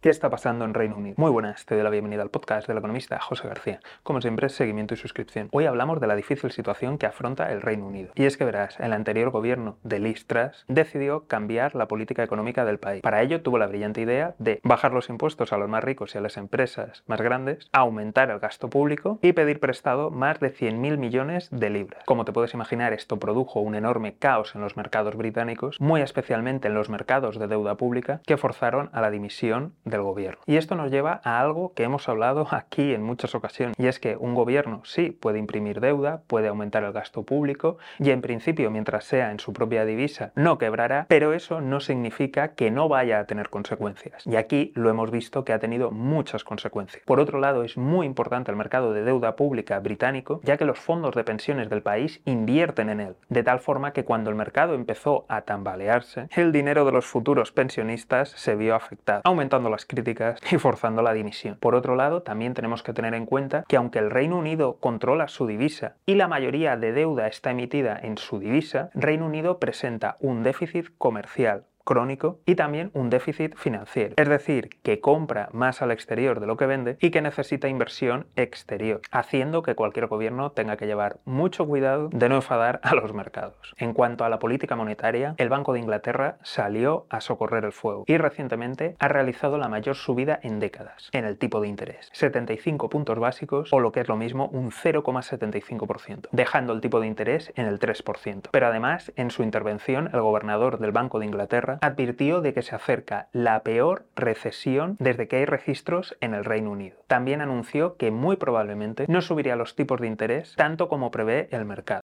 ¿Qué está pasando en Reino Unido? Muy buenas, te doy la bienvenida al podcast del economista José García. Como siempre, seguimiento y suscripción. Hoy hablamos de la difícil situación que afronta el Reino Unido. Y es que verás, el anterior gobierno de Liz Truss decidió cambiar la política económica del país. Para ello tuvo la brillante idea de bajar los impuestos a los más ricos y a las empresas más grandes, aumentar el gasto público y pedir prestado más de 100.000 millones de libras. Como te puedes imaginar, esto produjo un enorme caos en los mercados británicos, muy especialmente en los mercados de deuda pública, que forzaron a la dimisión del gobierno. Y esto nos lleva a algo que hemos hablado aquí en muchas ocasiones, y es que un gobierno sí puede imprimir deuda, puede aumentar el gasto público, y en principio, mientras sea en su propia divisa, no quebrará, pero eso no significa que no vaya a tener consecuencias. Y aquí lo hemos visto que ha tenido muchas consecuencias. Por otro lado, es muy importante el mercado de deuda pública británico, ya que los fondos de pensiones del país invierten en él, de tal forma que cuando el mercado empezó a tambalearse, el dinero de los futuros pensionistas se vio afectado, aumentando la críticas y forzando la dimisión. Por otro lado, también tenemos que tener en cuenta que aunque el Reino Unido controla su divisa y la mayoría de deuda está emitida en su divisa, Reino Unido presenta un déficit comercial crónico y también un déficit financiero. Es decir, que compra más al exterior de lo que vende y que necesita inversión exterior, haciendo que cualquier gobierno tenga que llevar mucho cuidado de no enfadar a los mercados. En cuanto a la política monetaria, el Banco de Inglaterra salió a socorrer el fuego y recientemente ha realizado la mayor subida en décadas en el tipo de interés, 75 puntos básicos o lo que es lo mismo un 0,75%, dejando el tipo de interés en el 3%. Pero además, en su intervención, el gobernador del Banco de Inglaterra advirtió de que se acerca la peor recesión desde que hay registros en el Reino Unido. También anunció que muy probablemente no subiría los tipos de interés tanto como prevé el mercado.